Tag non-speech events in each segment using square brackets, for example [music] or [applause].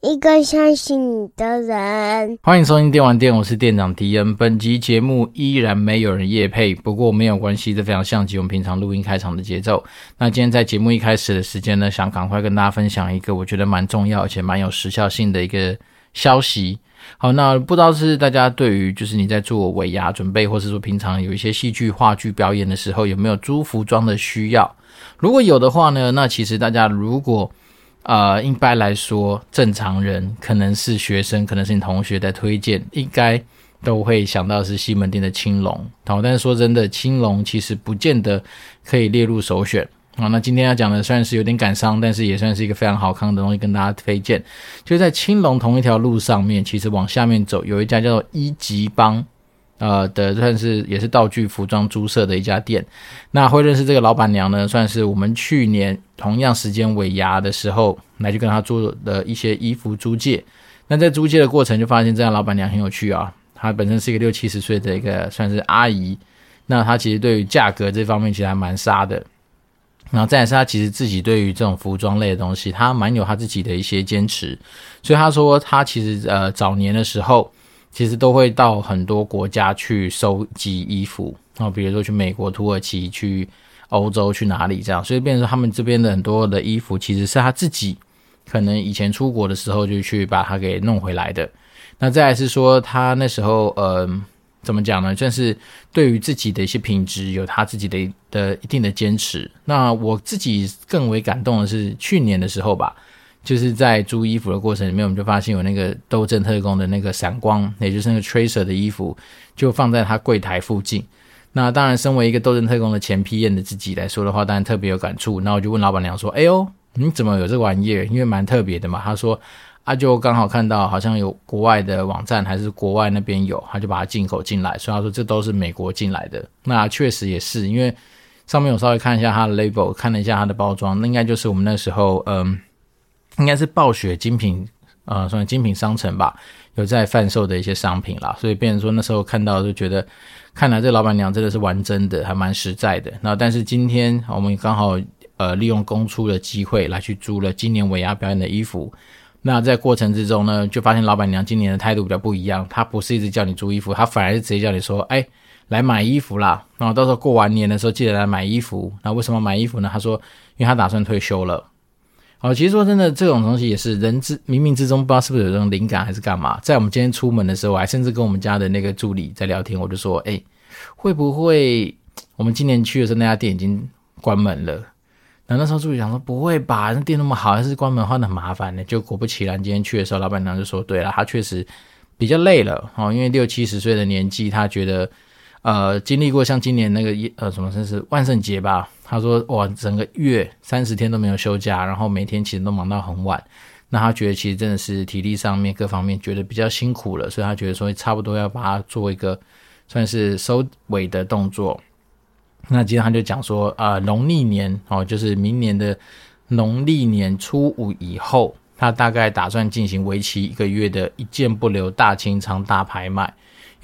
一个相信你的人。欢迎收听电玩店，我是店长迪恩。本集节目依然没有人夜配，不过没有关系，这非常像极我们平常录音开场的节奏。那今天在节目一开始的时间呢，想赶快跟大家分享一个我觉得蛮重要而且蛮有时效性的一个消息。好，那不知道是大家对于就是你在做尾牙准备，或是说平常有一些戏剧、话剧表演的时候，有没有租服装的需要？如果有的话呢，那其实大家如果呃，一般来说正常人可能是学生，可能是你同学在推荐，应该都会想到是西门町的青龙。好，但是说真的，青龙其实不见得可以列入首选。好，那今天要讲的虽然是有点感伤，但是也算是一个非常好看的东西，跟大家推荐。就在青龙同一条路上面，其实往下面走，有一家叫做一级帮，呃的算是也是道具服装租设的一家店。那会认识这个老板娘呢，算是我们去年同样时间尾牙的时候来去跟她做的一些衣服租借。那在租借的过程就发现这样老板娘很有趣啊，她本身是一个六七十岁的一个算是阿姨，那她其实对于价格这方面其实还蛮杀的。然后再来是他其实自己对于这种服装类的东西，他蛮有他自己的一些坚持，所以他说他其实呃早年的时候，其实都会到很多国家去收集衣服，然后比如说去美国、土耳其、去欧洲、去哪里这样，所以变成他们这边的很多的衣服，其实是他自己可能以前出国的时候就去把它给弄回来的。那再是说他那时候呃。怎么讲呢？正是对于自己的一些品质有他自己的的一定的坚持。那我自己更为感动的是去年的时候吧，就是在租衣服的过程里面，我们就发现有那个斗争特工的那个闪光，也就是那个 Tracer 的衣服，就放在他柜台附近。那当然，身为一个斗争特工的前 PM 的自己来说的话，当然特别有感触。那我就问老板娘说：“哎呦，你怎么有这个玩意儿？因为蛮特别的嘛。”他说。他就刚好看到，好像有国外的网站还是国外那边有，他就把它进口进来。所以他说这都是美国进来的。那确实也是，因为上面我稍微看一下它的 label，看了一下它的包装，那应该就是我们那时候，嗯，应该是暴雪精品，呃，算精品商城吧，有在贩售的一些商品啦。所以变成说那时候看到就觉得，看来这老板娘真的是玩真的，还蛮实在的。那但是今天我们刚好呃利用公出的机会来去租了今年尾牙表演的衣服。那在过程之中呢，就发现老板娘今年的态度比较不一样。她不是一直叫你租衣服，她反而是直接叫你说：“哎，来买衣服啦！然后到时候过完年的时候记得来买衣服。”那为什么买衣服呢？她说：“因为她打算退休了。”哦，其实说真的，这种东西也是人之冥冥之中不知道是不是有这种灵感还是干嘛。在我们今天出门的时候，我还甚至跟我们家的那个助理在聊天，我就说：“哎，会不会我们今年去的时候那家店已经关门了？”那那时候助理想说不会吧，那店那么好，还是关门换的很麻烦呢。就果不其然，今天去的时候，老板娘就说：“对了，他确实比较累了哦，因为六七十岁的年纪，他觉得呃经历过像今年那个一呃什么，算是万圣节吧。他说哇，整个月三十天都没有休假，然后每天其实都忙到很晚。那他觉得其实真的是体力上面各方面觉得比较辛苦了，所以他觉得说差不多要把它做一个算是收尾的动作。”那今天他就讲说，呃，农历年哦，就是明年的农历年初五以后，他大概打算进行为期一个月的一件不留大清仓大拍卖。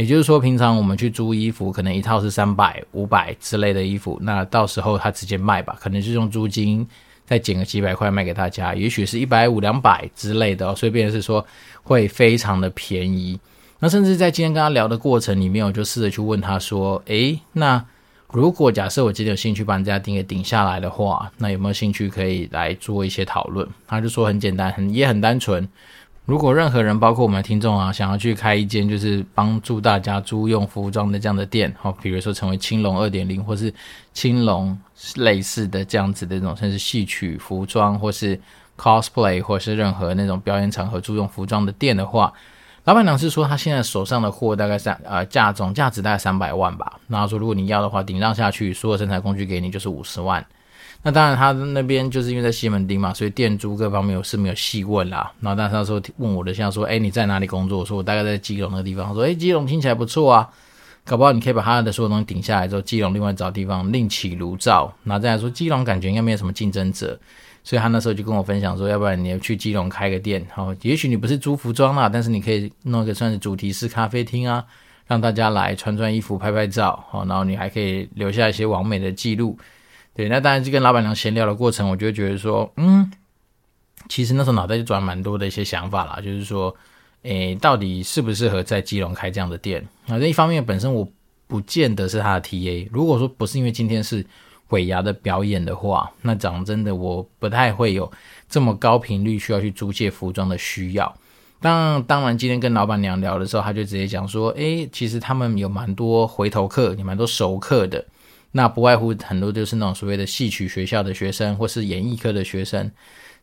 也就是说，平常我们去租衣服，可能一套是三百、五百之类的衣服，那到时候他直接卖吧，可能是用租金再减个几百块卖给大家，也许是一百五、两百之类的，哦，所以变是说会非常的便宜。那甚至在今天跟他聊的过程里面，我就试着去问他说，诶，那。如果假设我今天有兴趣把你家店给顶下来的话，那有没有兴趣可以来做一些讨论？他就说很简单，很也很单纯。如果任何人，包括我们的听众啊，想要去开一间就是帮助大家租用服装的这样的店，好，比如说成为青龙二点零，或是青龙类似的这样子的这种，甚至戏曲服装，或是 cosplay，或是任何那种表演场合租用服装的店的话。老板娘是说，他现在手上的货大概三呃价总价值大概三百万吧。然后说，如果你要的话，顶让下去，所有生产工具给你就是五十万。那当然，他那边就是因为在西门町嘛，所以店租各方面我是没有细问啦。然后但他说问我的像说，哎，你在哪里工作？我说我大概在基隆那个地方。他说，哎，基隆听起来不错啊，搞不好你可以把他的所有东西顶下来之后，基隆另外找地方另起炉灶。然后再来说，基隆感觉应该没有什么竞争者。所以他那时候就跟我分享说，要不然你要去基隆开个店，好，也许你不是租服装啦，但是你可以弄一个算是主题式咖啡厅啊，让大家来穿穿衣服、拍拍照，好，然后你还可以留下一些完美的记录。对，那当然就跟老板娘闲聊的过程，我就会觉得说，嗯，其实那时候脑袋就转蛮多的一些想法啦，就是说，诶，到底适不适合在基隆开这样的店？那这一方面本身我不见得是他的 TA。如果说不是因为今天是尾牙的表演的话，那讲真的，我不太会有这么高频率需要去租借服装的需要。当当然，今天跟老板娘聊的时候，他就直接讲说，诶，其实他们有蛮多回头客，有蛮多熟客的。那不外乎很多就是那种所谓的戏曲学校的学生，或是演艺科的学生，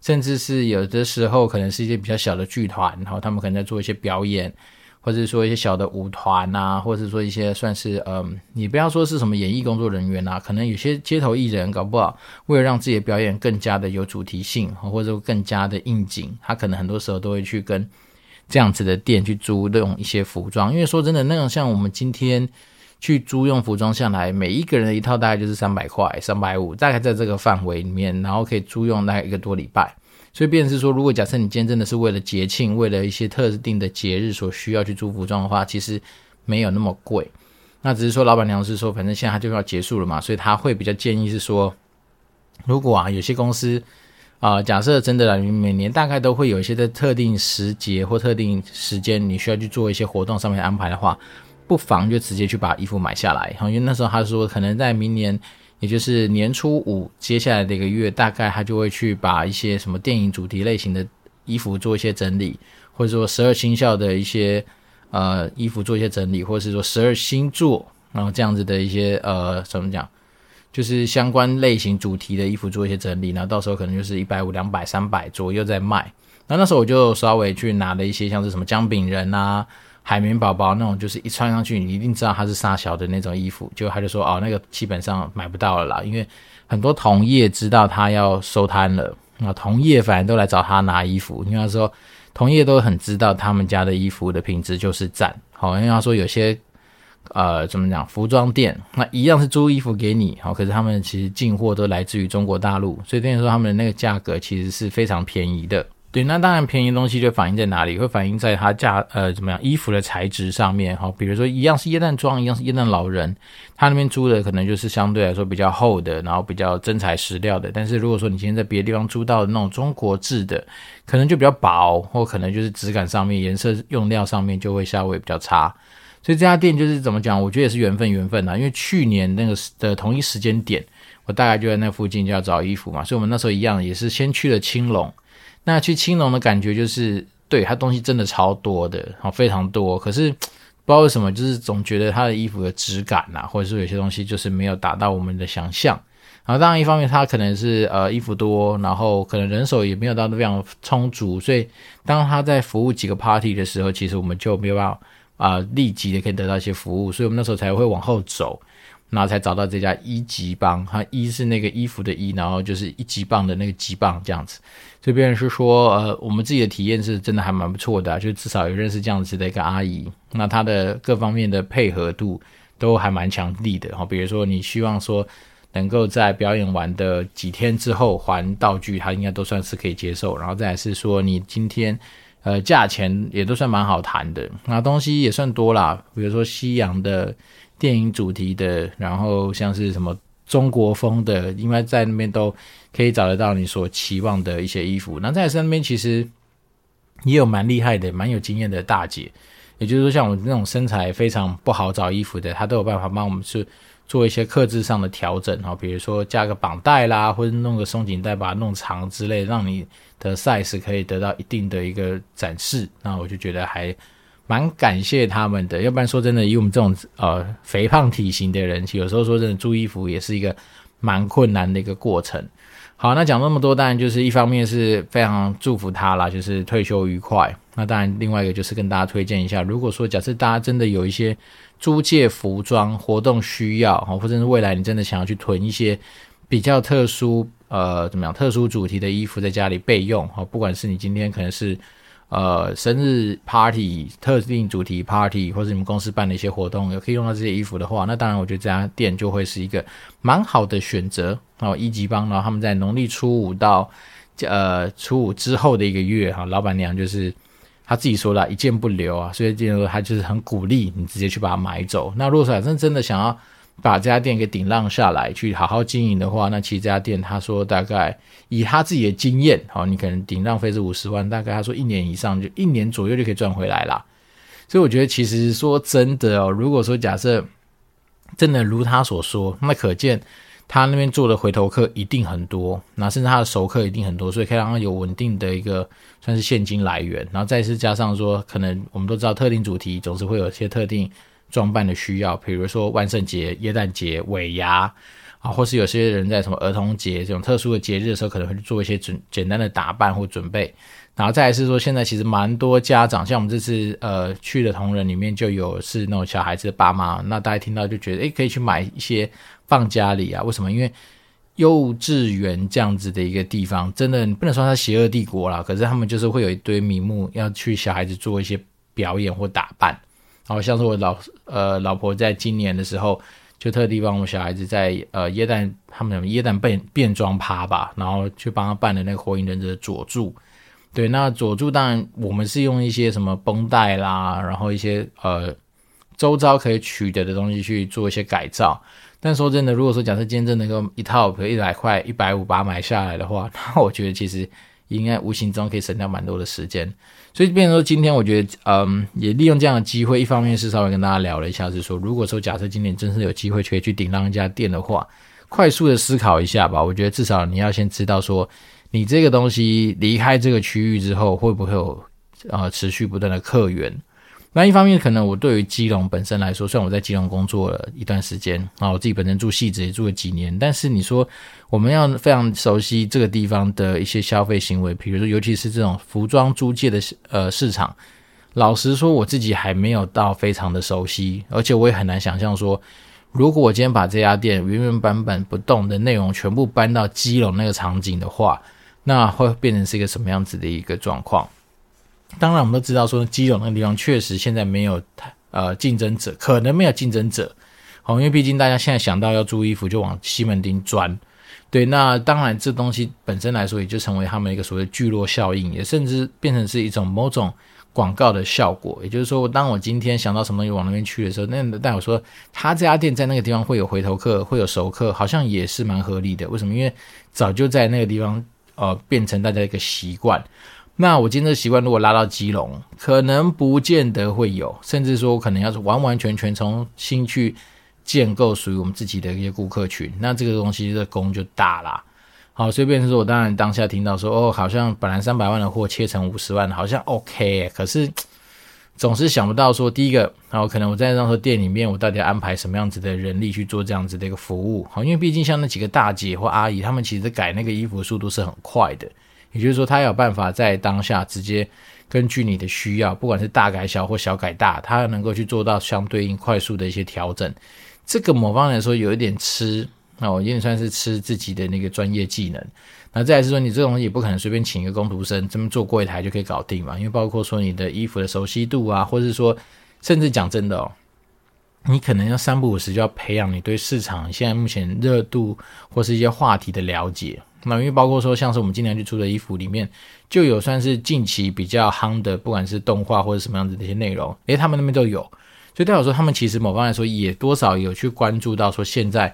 甚至是有的时候可能是一些比较小的剧团，然后他们可能在做一些表演，或者说一些小的舞团啊，或者说一些算是嗯，你不要说是什么演艺工作人员啊，可能有些街头艺人搞不好为了让自己的表演更加的有主题性，或者更加的应景，他可能很多时候都会去跟这样子的店去租用一些服装，因为说真的，那种像我们今天。去租用服装下来，每一个人的一套大概就是三百块、三百五，大概在这个范围里面，然后可以租用大概一个多礼拜。所以，便是说，如果假设你今天真的是为了节庆、为了一些特定的节日所需要去租服装的话，其实没有那么贵。那只是说，老板娘是说，反正现在他就要结束了嘛，所以他会比较建议是说，如果啊有些公司啊、假设真的啦，你每年大概都会有一些在特定时节或特定时间，你需要去做一些活动上面安排的话。不妨就直接去把衣服买下来，因为那时候他说可能在明年，也就是年初五接下来的一个月，大概他就会去把一些什么电影主题类型的衣服做一些整理，或者说十二生肖的一些呃衣服做一些整理，或者是说十二星座，然后这样子的一些呃怎么讲，就是相关类型主题的衣服做一些整理，然后到时候可能就是一百五、两百、三百左右在卖。那那时候我就稍微去拿了一些像是什么姜饼人啊。海绵宝宝那种，就是一穿上去，你一定知道它是沙小的那种衣服。就他就说：“哦，那个基本上买不到了啦，因为很多同业知道他要收摊了，那同业反而都来找他拿衣服。因为他说同业都很知道他们家的衣服的品质就是赞。好，因为他说有些呃怎么讲，服装店那一样是租衣服给你，好，可是他们其实进货都来自于中国大陆，所以等于说他们的那个价格其实是非常便宜的。”对，那当然便宜的东西就反映在哪里？会反映在它价呃怎么样衣服的材质上面哈。比如说一样是耶诞装，一样是耶诞老人，他那边租的可能就是相对来说比较厚的，然后比较真材实料的。但是如果说你今天在别的地方租到的那种中国制的，可能就比较薄，或可能就是质感上面、颜色用料上面就会稍微比较差。所以这家店就是怎么讲？我觉得也是缘分缘分呐。因为去年那个的同一时间点，我大概就在那附近就要找衣服嘛，所以我们那时候一样也是先去了青龙。那去青龙的感觉就是，对，它东西真的超多的，好，非常多。可是不知道为什么，就是总觉得它的衣服的质感、啊，或者说有些东西就是没有达到我们的想象。然后当然一方面它可能是呃衣服多，然后可能人手也没有到非常充足，所以当他在服务几个 party 的时候，其实我们就没有办法啊、立即的可以得到一些服务，所以我们那时候才会往后走。然后才找到这家一级棒，它一是那个衣服的一，然后就是一级棒的那个级棒这样子。这边是说，呃，我们自己的体验是真的还蛮不错的，就至少有认识这样子的一个阿姨。那她的各方面的配合度都还蛮强力的。哈，比如说你希望说能够在表演完的几天之后还道具，她应该都算是可以接受。然后再来是说你今天，呃，价钱也都算蛮好谈的。那东西也算多啦，比如说西洋的。电影主题的，然后像是什么中国风的，应该在那边都可以找得到你所期望的一些衣服。那在那边其实也有蛮厉害的、蛮有经验的大姐，也就是说，像我那种身材非常不好找衣服的，她都有办法帮我们去做一些克制上的调整，哈，比如说加个绑带啦，或者弄个松紧带把它弄长之类，让你的 size 可以得到一定的一个展示。那我就觉得还。蛮感谢他们的，要不然说真的，以我们这种呃肥胖体型的人，有时候说真的，租衣服也是一个蛮困难的一个过程。好，那讲那么多，当然就是一方面是非常祝福他啦，就是退休愉快。那当然，另外一个就是跟大家推荐一下，如果说假设大家真的有一些租借服装活动需要，或者是未来你真的想要去囤一些比较特殊呃怎么样特殊主题的衣服在家里备用，哈，不管是你今天可能是。呃，生日 party、特定主题 party，或者你们公司办的一些活动，也可以用到这些衣服的话，那当然，我觉得这家店就会是一个蛮好的选择哦。一级帮，然后他们在农历初五到呃初五之后的一个月，哈，老板娘就是他自己说了，一件不留啊，所以这样说他就是很鼓励你直接去把它买走。那如果说真真的想要把这家店给顶让下来，去好好经营的话，那其实这家店他说大概以他自己的经验，好，你可能顶让费是五十万，大概他说一年以上就一年左右就可以赚回来啦。所以我觉得其实说真的哦，如果说假设真的如他所说，那可见他那边做的回头客一定很多，那甚至他的熟客一定很多，所以可以让他有稳定的一个算是现金来源。然后再次加上说，可能我们都知道特定主题总是会有一些特定装扮的需要，比如说万圣节、耶诞节、尾牙啊，或是有些人在什么儿童节这种特殊的节日的时候，可能会做一些准简单的打扮或准备。然后再来是说，现在其实蛮多家长，像我们这次呃去的同仁里面就有是那种小孩子的爸妈，那大家听到就觉得，诶，可以去买一些放家里啊？为什么？因为幼稚园这样子的一个地方，真的你不能说它邪恶帝国啦，可是他们就是会有一堆名目要去小孩子做一些表演或打扮。然后像是我老呃老婆在今年的时候，就特地帮我小孩子在呃耶诞他们什么耶诞变变装趴吧，然后去帮他办的那个火影忍者的佐助。对，那佐助当然我们是用一些什么绷带啦，然后一些呃周遭可以取得的东西去做一些改造。但说真的，如果说假设今天真的够一套比如一百块、一百五把它买下来的话，[laughs] 那我觉得其实应该无形中可以省掉蛮多的时间。所以变成说今天我觉得，嗯，也利用这样的机会，一方面是稍微跟大家聊了一下，是说如果说假设今年真是有机会可以去顶让一家店的话，快速的思考一下吧。我觉得至少你要先知道说。你这个东西离开这个区域之后，会不会有呃持续不断的客源？那一方面，可能我对于基隆本身来说，虽然我在基隆工作了一段时间啊，我自己本身住汐止也住了几年，但是你说我们要非常熟悉这个地方的一些消费行为，比如说尤其是这种服装租借的呃市场，老实说，我自己还没有到非常的熟悉，而且我也很难想象说，如果我今天把这家店原原本本不动的内容全部搬到基隆那个场景的话。那会变成是一个什么样子的一个状况？当然，我们都知道说基隆那个地方确实现在没有呃竞争者，可能没有竞争者。好，因为毕竟大家现在想到要租衣服就往西门町钻。对，那当然这东西本身来说也就成为他们一个所谓聚落效应，也甚至变成是一种某种广告的效果。也就是说，当我今天想到什么东西往那边去的时候，那但我说他这家店在那个地方会有回头客，会有熟客，好像也是蛮合理的。为什么？因为早就在那个地方。呃，变成大家一个习惯。那我今天的习惯如果拉到基隆，可能不见得会有，甚至说可能要是完完全全重新去建构属于我们自己的一些顾客群，那这个东西的功就大啦。好，所以变成说我当然当下听到说，哦，好像本来三百万的货切成五十万，好像 OK，可是。总是想不到说，第一个，然后可能我在那时候店里面，我到底要安排什么样子的人力去做这样子的一个服务？好，因为毕竟像那几个大姐或阿姨，她们其实改那个衣服的速度是很快的，也就是说，他有办法在当下直接根据你的需要，不管是大改小或小改大，他能够去做到相对应快速的一些调整。这个某方来说有一点吃，那我有点算是吃自己的那个专业技能。那再来是说，你这种也不可能随便请一个工读生这么做过一台就可以搞定嘛？因为包括说你的衣服的熟悉度啊，或是说，甚至讲真的哦，你可能要三不五时就要培养你对市场现在目前热度或是一些话题的了解。那因为包括说，像是我们今年去出的衣服里面，就有算是近期比较夯的，不管是动画或者什么样子的一些内容，诶，他们那边都有，所以代表说他们其实某方来说也多少有去关注到说现在。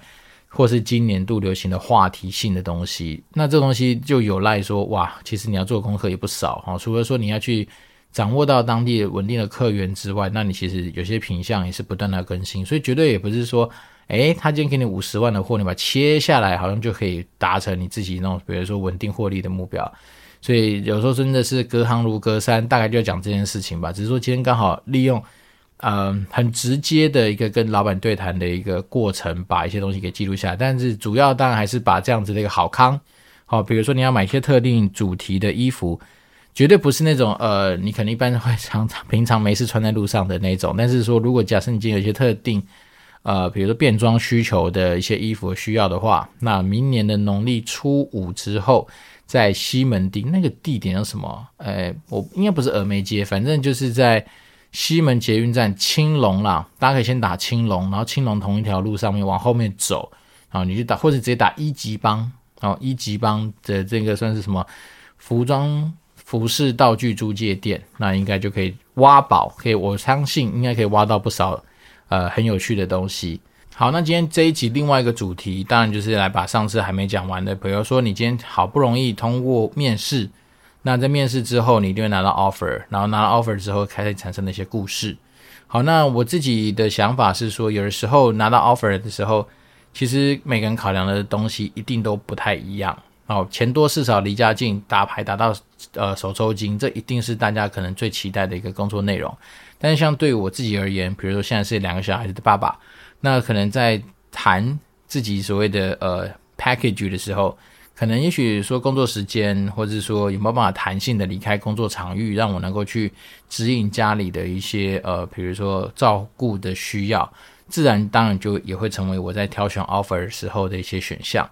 或是今年度流行的话题性的东西，那这东西就有赖说哇，其实你要做功课也不少哈。除了说你要去掌握到当地稳定的客源之外，那你其实有些品相也是不断的更新，所以绝对也不是说，诶，他今天给你五十万的货，你把它切下来，好像就可以达成你自己那种比如说稳定获利的目标。所以有时候真的是隔行如隔山，大概就讲这件事情吧。只是说今天刚好利用。嗯，很直接的一个跟老板对谈的一个过程，把一些东西给记录下来。但是主要当然还是把这样子的一个好康，好，比如说你要买一些特定主题的衣服，绝对不是那种呃，你可能一般会常常平常没事穿在路上的那种。但是说，如果假设你今天有一些特定呃，比如说变装需求的一些衣服需要的话，那明年的农历初五之后，在西门町那个地点有什么？呃，我应该不是峨眉街，反正就是在。西门捷运站青龙啦，大家可以先打青龙，然后青龙同一条路上面往后面走，啊，你就打或者直接打一级帮，哦，一级帮的这个算是什么服装服饰道具租借店，那应该就可以挖宝，可以我相信应该可以挖到不少呃很有趣的东西。好，那今天这一集另外一个主题，当然就是来把上次还没讲完的，比如说你今天好不容易通过面试，那在面试之后，你一定会拿到 offer，然后拿到 offer 之后开始产生的一些故事。好，那我自己的想法是说，有的时候拿到 offer 的时候，其实每个人考量的东西一定都不太一样。哦，钱多事少离家近，打牌打到呃手抽筋，这一定是大家可能最期待的一个工作内容。但是相对我自己而言，比如说现在是两个小孩子的爸爸。那可能在谈自己所谓的呃 package 的时候，可能也许说工作时间，或者是说有没有办法弹性的离开工作场域，让我能够去指引家里的一些呃，比如说照顾的需要，自然当然就也会成为我在挑选 offer 时候的一些选项。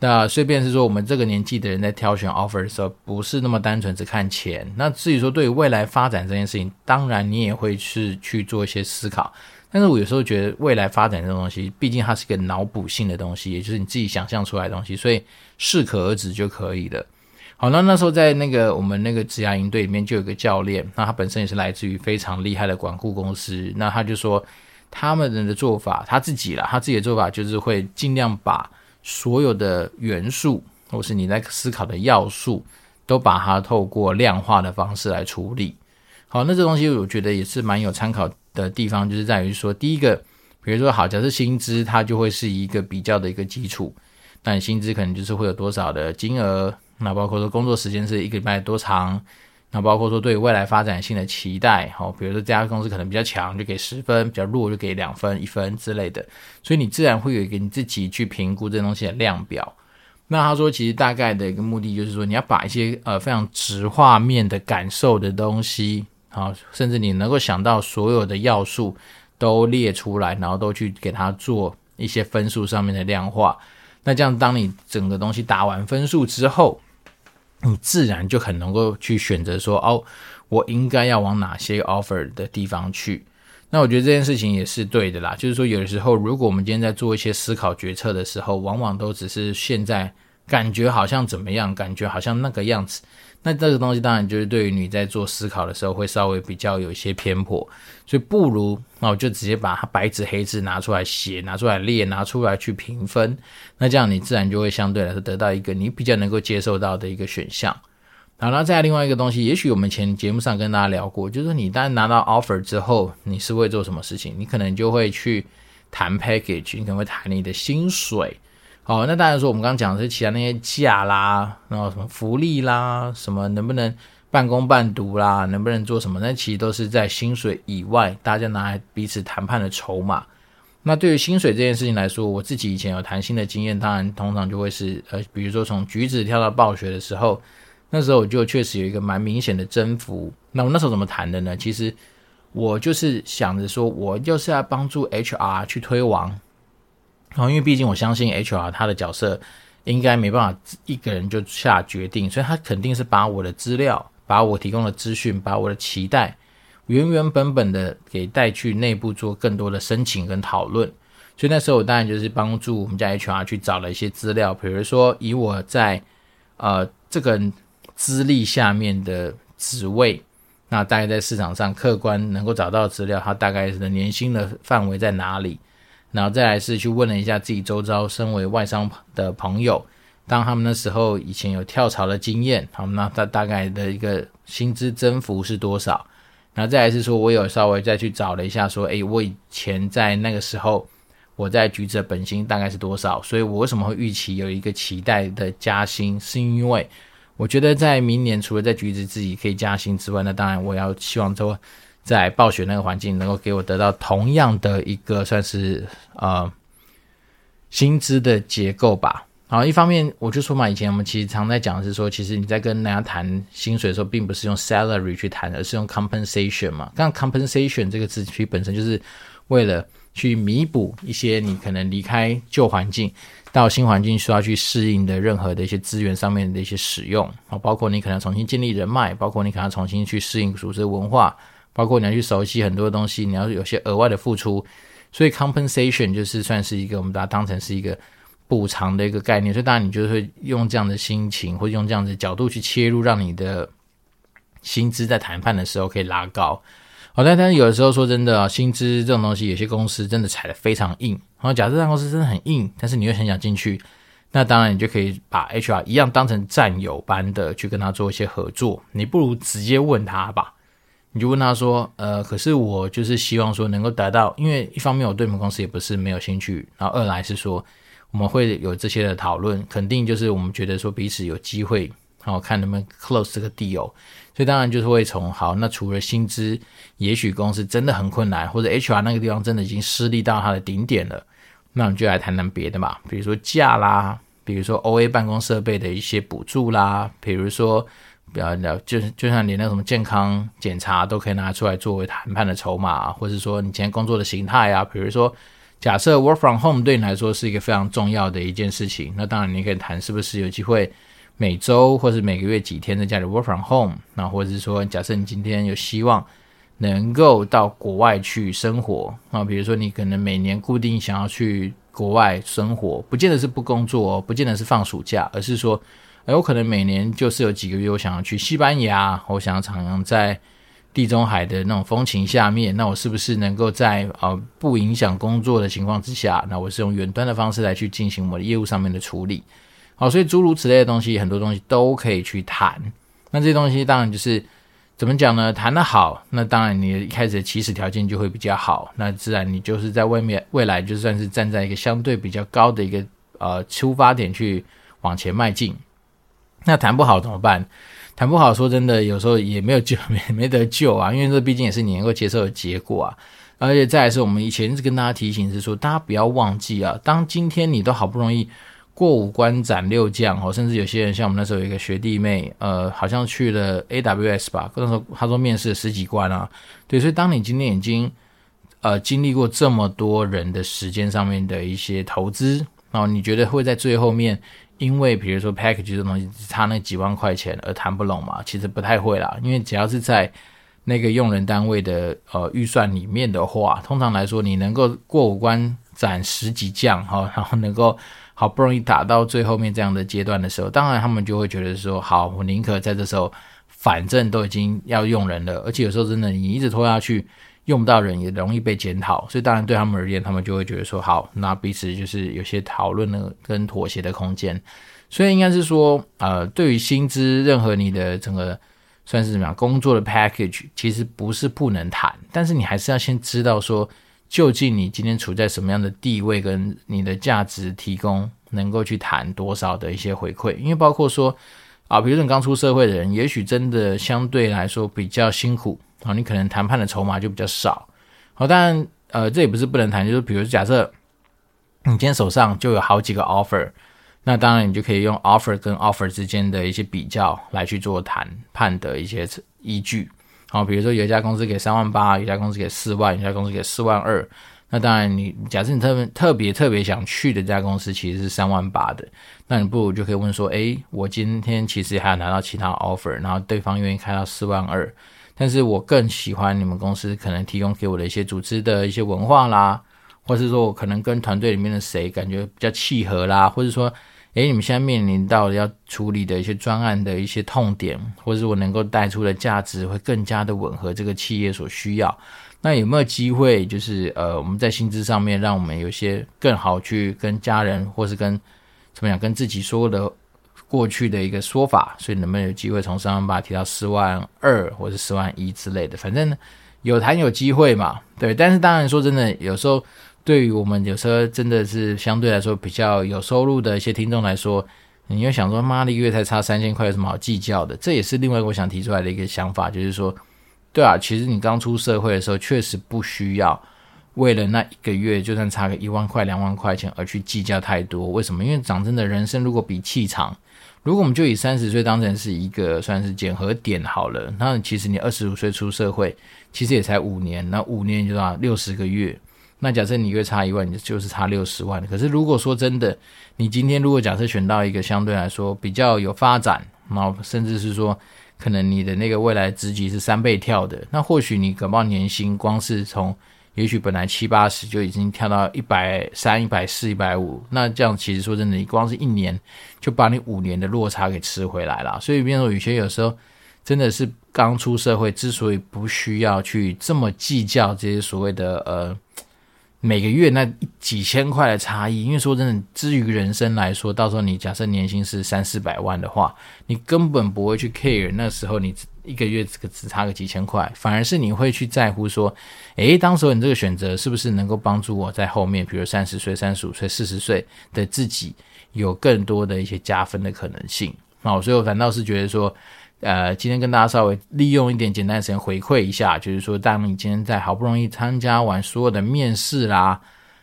那顺便是说，我们这个年纪的人在挑选 offer 的时候，不是那么单纯只看钱。那至于说对于未来发展这件事情，当然你也会是去做一些思考。但是我有时候觉得未来发展这种东西，毕竟它是一个脑补性的东西，也就是你自己想象出来的东西，所以适可而止就可以了。好，那那时候在那个我们那个职涯营队里面就有个教练，那他本身也是来自于非常厉害的管顾公司，那他就说他们人的做法，他自己啦，他自己的做法就是会尽量把所有的元素或是你在思考的要素，都把它透过量化的方式来处理。好，那这东西我觉得也是蛮有参考的地方就是在于说，第一个，比如说好，假设薪资它就会是一个比较的一个基础，那你薪资可能就是会有多少的金额，那包括说工作时间是一个礼拜多长，那包括说对未来发展性的期待，好，比如说这家公司可能比较强就给十分，比较弱就给两分、一分之类的，所以你自然会有一个你自己去评估这东西的量表。那他说，其实大概的一个目的就是说，你要把一些呃非常直画面的感受的东西。好，甚至你能够想到所有的要素都列出来，然后都去给它做一些分数上面的量化。那这样，当你整个东西打完分数之后，你自然就很能够去选择说，哦，我应该要往哪些 offer 的地方去。那我觉得这件事情也是对的啦。就是说，有的时候，如果我们今天在做一些思考决策的时候，往往都只是现在感觉好像怎么样，感觉好像那个样子。那这个东西当然就是对于你在做思考的时候会稍微比较有一些偏颇，所以不如那我就直接把它白纸黑字拿出来写，拿出来列，拿出来去评分。那这样你自然就会相对来说得到一个你比较能够接受到的一个选项。好，那再另外一个东西，也许我们前节目上跟大家聊过，就是你当拿到 offer 之后，你是会做什么事情？你可能就会去谈 package，你可能会谈你的薪水。好，那当然说，我们刚刚讲的是其他那些假啦，然后什么福利啦，什么能不能半工半读啦，能不能做什么？那其实都是在薪水以外，大家拿来彼此谈判的筹码。那对于薪水这件事情来说，我自己以前有谈薪的经验，当然通常就会是呃，比如说从橘子跳到暴雪的时候，那时候我就确实有一个蛮明显的增幅。那我那时候怎么谈的呢？其实我就是想着说，我就是要帮助 HR 去推广。然后，因为毕竟我相信 HR 他的角色应该没办法一个人就下决定，所以他肯定是把我的资料、把我提供的资讯、把我的期待原原本本的给带去内部做更多的申请跟讨论。所以那时候我当然就是帮助我们家 HR 去找了一些资料，比如说以我在呃这个资历下面的职位，那大概在市场上客观能够找到资料，他大概的年薪的范围在哪里？然后再来是去问了一下自己周遭身为外商的朋友，当他们那时候以前有跳槽的经验，好，那他大概的一个薪资增幅是多少？然后再来是说，我有稍微再去找了一下，说，诶，我以前在那个时候我在橘子的本薪大概是多少？所以我为什么会预期有一个期待的加薪？是因为我觉得在明年除了在橘子自己可以加薪之外，那当然我要希望说。在暴雪那个环境，能够给我得到同样的一个算是呃薪资的结构吧。好，一方面我就说嘛，以前我们其实常在讲的是说，其实你在跟人家谈薪水的时候，并不是用 salary 去谈，而是用 compensation 嘛。刚 compensation 这个字其实本身就是为了去弥补一些你可能离开旧环境到新环境需要去适应的任何的一些资源上面的一些使用啊，包括你可能重新建立人脉，包括你可能重新去适应组织文化。包括你要去熟悉很多东西，你要有些额外的付出，所以 compensation 就是算是一个我们把它当成是一个补偿的一个概念，所以当然你就会用这样的心情或者用这样的角度去切入，让你的薪资在谈判的时候可以拉高。好，但但是有的时候说真的，薪资这种东西，有些公司真的踩得非常硬，然后假设这家公司真的很硬，但是你又很想进去，那当然你就可以把 HR 一样当成战友般的去跟他做一些合作。你不如直接问他吧，你就问他说：“呃，可是我就是希望说能够达到，因为一方面我对你们公司也不是没有兴趣，然后二来是说我们会有这些的讨论，肯定就是我们觉得说彼此有机会，然后看能不能 close 这个 deal。”所以当然就是会从好，那除了薪资，也许公司真的很困难，或者 HR 那个地方真的已经失利到它的顶点了，那我们就来谈谈别的嘛，比如说假啦，比如说 OA 办公设备的一些补助啦，比如说，比较聊就是就像你那什么健康检查都可以拿出来作为谈判的筹码，或者说你今天工作的形态啊，比如说假设 Work from Home 对你来说是一个非常重要的一件事情，那当然你可以谈是不是有机会。每周或是每个月几天在家里 work from home，那或者是说，假设你今天有希望能够到国外去生活啊，比如说你可能每年固定想要去国外生活，不见得是不工作，不见得是放暑假，而是说，有可能每年就是有几个月我想要去西班牙，我想要徜徉在地中海的那种风情下面，那我是不是能够在呃不影响工作的情况之下，那我是用远端的方式来去进行我的业务上面的处理。好，所以诸如此类的东西，很多东西都可以去谈。那这些东西当然就是怎么讲呢？谈得好，那当然你一开始的起始条件就会比较好。那自然你就是在外面未来就算是站在一个相对比较高的一个呃出发点去往前迈进。那谈不好怎么办？谈不好，说真的，有时候也没有救，没 [laughs] 没得救啊。因为这毕竟也是你能够接受的结果啊。而且再来是我们以前一直跟大家提醒是说，大家不要忘记啊，当今天你都好不容易。过五关斩六将哦，甚至有些人像我们那时候有一个学弟妹，呃，好像去了 AWS 吧，那时候他说面试十几关啊，对，所以当你今天已经呃经历过这么多人的时间上面的一些投资，然后你觉得会在最后面，因为比如说 package 这东西只差那几万块钱而谈不拢嘛？其实不太会啦，因为只要是在那个用人单位的呃预算里面的话，通常来说你能够过五关斩十几将哈，[laughs] 然后能够。好不容易打到最后面这样的阶段的时候，当然他们就会觉得说：好，我宁可在这时候，反正都已经要用人了，而且有时候真的你一直拖下去，用不到人也容易被检讨，所以当然对他们而言，他们就会觉得说：好，那彼此就是有些讨论的跟妥协的空间。所以应该是说，呃，对于薪资，任何你的整个算是怎么样工作的 package，其实不是不能谈，但是你还是要先知道说。究竟你今天处在什么样的地位，跟你的价值提供，能够去谈多少的一些回馈？因为包括说啊，比如说你刚出社会的人，也许真的相对来说比较辛苦啊，你可能谈判的筹码就比较少。好，当然呃，这也不是不能谈，就是比如假设你今天手上就有好几个 offer，那当然你就可以用 offer 跟 offer 之间的一些比较来去做谈判的一些依据。好，比如说有一家公司给三万八，有一家公司给四万，有一家公司给四万二。那当然你，你假设你特别特别特别想去的这家公司其实是三万八的，那你不如就可以问说：诶，我今天其实还有拿到其他 offer，然后对方愿意开到四万二，但是我更喜欢你们公司可能提供给我的一些组织的一些文化啦，或是说我可能跟团队里面的谁感觉比较契合啦，或者说。诶，你们现在面临到要处理的一些专案的一些痛点，或者是我能够带出的价值会更加的吻合这个企业所需要。那有没有机会，就是呃，我们在薪资上面，让我们有些更好去跟家人，或是跟怎么样跟自己说的过去的一个说法，所以能不能有机会从三万八提到四万二，或是四万一之类的？反正有谈有机会嘛，对。但是当然说真的，有时候。对于我们有时候真的是相对来说比较有收入的一些听众来说，你又想说，妈的，一个月才差三千块，有什么好计较的？这也是另外我想提出来的一个想法，就是说，对啊，其实你刚出社会的时候，确实不需要为了那一个月，就算差个一万块、两万块钱而去计较太多。为什么？因为讲真的，人生如果比气场，如果我们就以三十岁当成是一个算是检核点好了，那其实你二十五岁出社会，其实也才五年，那五年就要六十个月。那假设你月差一万，你就是差六十万。可是如果说真的，你今天如果假设选到一个相对来说比较有发展，然后甚至是说可能你的那个未来职级是三倍跳的，那或许你可能年薪光是从也许本来七八十就已经跳到一百三、一百四、一百五，那这样其实说真的，你光是一年就把你五年的落差给吃回来了。所以，变成说有些有时候真的是刚出社会，之所以不需要去这么计较这些所谓的呃。每个月那几千块的差异，因为说真的，至于人生来说，到时候你假设年薪是三四百万的话，你根本不会去 care 那时候你一个月这个只差个几千块，反而是你会去在乎说，诶，当时候你这个选择是不是能够帮助我在后面，比如三十岁、三十五岁、四十岁的自己有更多的一些加分的可能性。好，所以我反倒是觉得说。呃，今天跟大家稍微利用一点简单的时间回馈一下，就是说，当你今天在好不容易参加完所有的面试啦，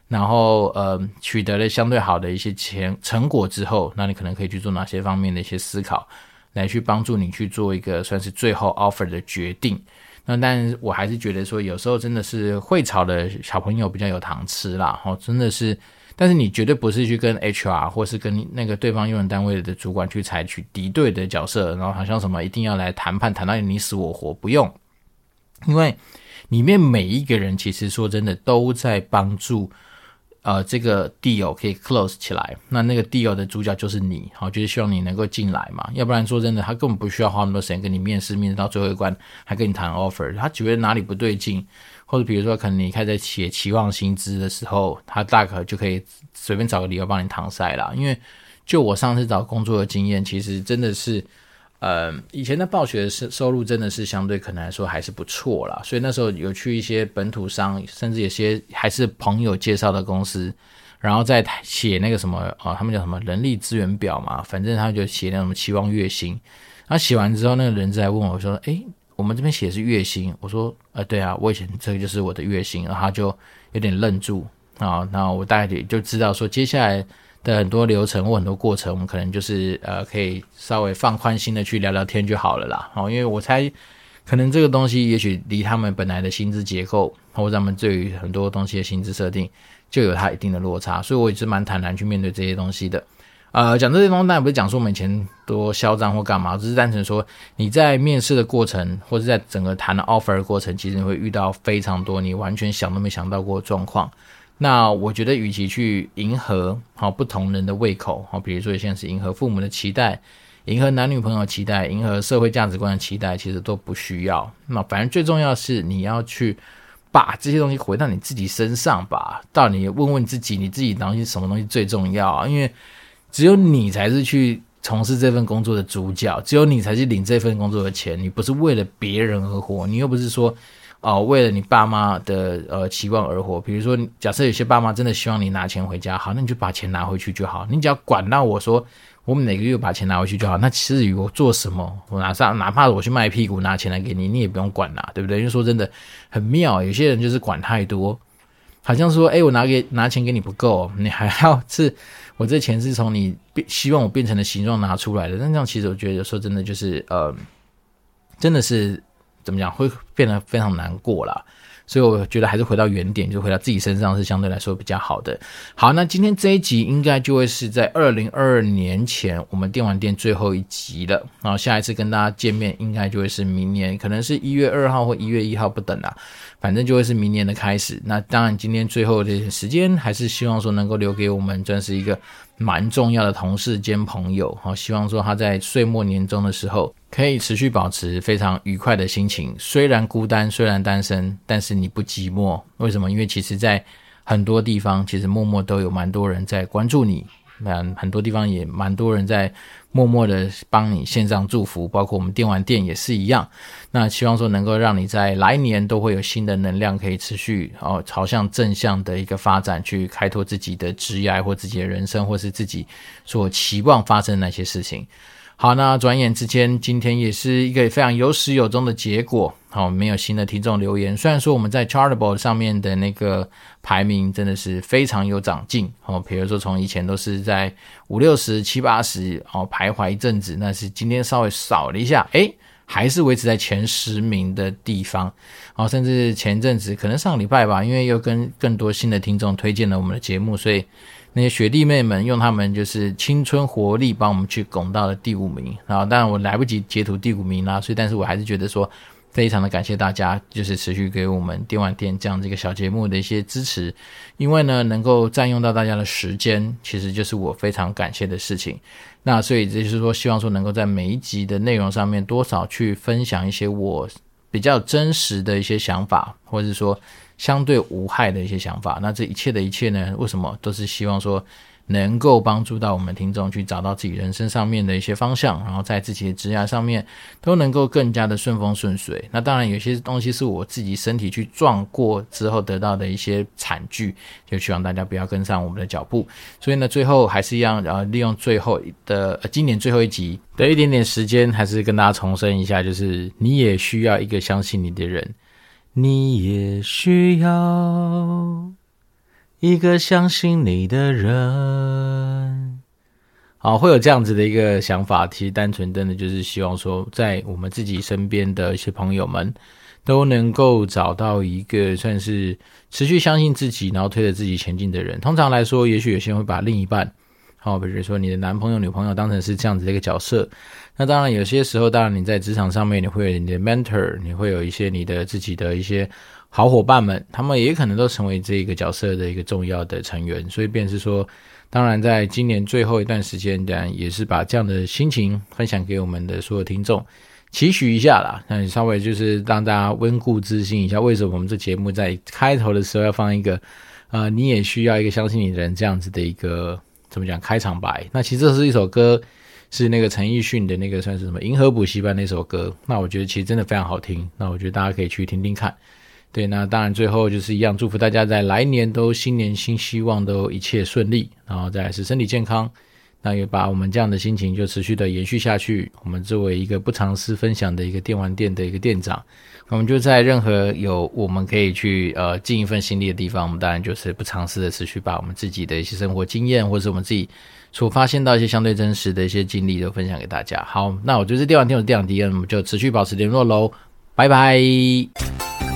然后呃取得了相对好的一些成成果之后，那你可能可以去做哪些方面的一些思考，来去帮助你去做一个算是最后 offer 的决定。那但我还是觉得说，有时候真的是会炒的小朋友比较有糖吃啦，哦，真的是。但是你绝对不是去跟 HR 或是跟那个对方用人单位的主管去采取敌对的角色，然后好像什么一定要来谈判，谈到你死我活，不用，因为里面每一个人其实说真的都在帮助，呃，这个 deal 可以 close 起来。那那个 deal 的主角就是你，好，就是希望你能够进来嘛。要不然说真的，他根本不需要花那么多时间跟你面试，面试到最后一关还跟你谈 offer，他觉得哪里不对劲。或者比如说，可能你开始写期望薪资的时候，他大可就可以随便找个理由帮你搪塞啦。因为就我上次找工作的经验，其实真的是，呃，以前的暴雪的收收入真的是相对可能来说还是不错啦。所以那时候有去一些本土商，甚至有些还是朋友介绍的公司，然后再写那个什么、哦，他们叫什么人力资源表嘛，反正他就写那种期望月薪。然后写完之后，那个人就来问我说：“诶。”我们这边写的是月薪，我说，呃，对啊，我以前这个就是我的月薪，然后他就有点愣住啊，然后我大概也就知道说，接下来的很多流程或很多过程，我们可能就是呃，可以稍微放宽心的去聊聊天就好了啦。好，因为我猜可能这个东西也许离他们本来的薪资结构，或者他们对于很多东西的薪资设定，就有它一定的落差，所以我也是蛮坦然去面对这些东西的。呃，讲这些东西，当然不是讲说我们以前多嚣张或干嘛，只是单纯说你在面试的过程，或者在整个谈 offer 的过程，其实你会遇到非常多你完全想都没想到过的状况。那我觉得，与其去迎合好不同人的胃口，好，比如说现在是迎合父母的期待，迎合男女朋友的期待，迎合社会价值观的期待，其实都不需要。那反正最重要是你要去把这些东西回到你自己身上吧。到你问问自己，你自己东西什么东西最重要？因为只有你才是去从事这份工作的主角，只有你才去领这份工作的钱。你不是为了别人而活，你又不是说，哦、为了你爸妈的呃期望而活。比如说，假设有些爸妈真的希望你拿钱回家，好，那你就把钱拿回去就好。你只要管到我说，我们每个月把钱拿回去就好。那至于我做什么，我拿上哪怕我去卖屁股拿钱来给你，你也不用管啦，对不对？因为说真的很妙，有些人就是管太多，好像说，哎，我拿给拿钱给你不够，你还要是。[laughs] 我这钱是从你变希望我变成的形状拿出来的，那这样其实我觉得有时候真的就是呃，真的是怎么讲会变得非常难过啦。所以我觉得还是回到原点，就回到自己身上是相对来说比较好的。好，那今天这一集应该就会是在二零二二年前我们电玩店最后一集了。然后下一次跟大家见面，应该就会是明年，可能是一月二号或一月一号不等啦。反正就会是明年的开始。那当然，今天最后的时间还是希望说能够留给我们，算是一个蛮重要的同事兼朋友。好，希望说他在岁末年终的时候。可以持续保持非常愉快的心情，虽然孤单，虽然单身，但是你不寂寞。为什么？因为其实，在很多地方，其实默默都有蛮多人在关注你。那很多地方也蛮多人在默默的帮你献上祝福，包括我们电玩店也是一样。那希望说能够让你在来年都会有新的能量，可以持续哦朝向正向的一个发展，去开拓自己的职业或自己的人生，或是自己所期望发生的那些事情。好，那转眼之间，今天也是一个非常有始有终的结果。好，没有新的听众留言。虽然说我们在 Chartable 上面的那个排名真的是非常有长进。哦，比如说从以前都是在五六十、七八十，哦徘徊一阵子，那是今天稍微少了一下，诶，还是维持在前十名的地方。哦，甚至前阵子可能上礼拜吧，因为又跟更多新的听众推荐了我们的节目，所以。那些学弟妹们用他们就是青春活力帮我们去拱到了第五名，然后当然我来不及截图第五名啦，所以但是我还是觉得说非常的感谢大家，就是持续给我们电玩店这样这个小节目的一些支持，因为呢能够占用到大家的时间，其实就是我非常感谢的事情。那所以这就是说希望说能够在每一集的内容上面多少去分享一些我比较真实的一些想法，或者说相对无害的一些想法。那这一切的一切呢，为什么都是希望说，能够帮助到我们听众去找到自己人生上面的一些方向，然后在自己的职业上面都能够更加的顺风顺水。那当然有些东西是我自己身体去撞过之后得到的一些惨剧，就希望大家不要跟上我们的脚步。所以呢，最后还是一样，然后利用最后的今年最后一集的一点点时间，还是跟大家重申一下，就是你也需要一个相信你的人，你也需要。一个相信你的人，好，会有这样子的一个想法。其实单纯真的就是希望说，在我们自己身边的一些朋友们，都能够找到一个算是持续相信自己，然后推着自己前进的人。通常来说，也许有些人会把另一半，好，比如说你的男朋友、女朋友，当成是这样子的一个角色。那当然，有些时候，当然你在职场上面，你会有你的 mentor，你会有一些你的自己的一些。好伙伴们，他们也可能都成为这个角色的一个重要的成员，所以便是说，当然在今年最后一段时间，当然也是把这样的心情分享给我们的所有听众，期许一下啦。那你稍微就是让大家温故知新一下，为什么我们这节目在开头的时候要放一个，呃，你也需要一个相信你的人这样子的一个怎么讲开场白？那其实这是一首歌，是那个陈奕迅的那个算是什么银河补习班那首歌。那我觉得其实真的非常好听，那我觉得大家可以去听听看。对，那当然最后就是一样，祝福大家在来年都新年新希望，都一切顺利，然后再是身体健康。那也把我们这样的心情就持续的延续下去。我们作为一个不尝试分享的一个电玩店的一个店长，我们就在任何有我们可以去呃尽一份心力的地方，我们当然就是不尝试的持续把我们自己的一些生活经验，或者是我们自己所发现到一些相对真实的一些经历，都分享给大家。好，那我就是电玩店的店长迪恩，我们就持续保持联络喽，拜拜。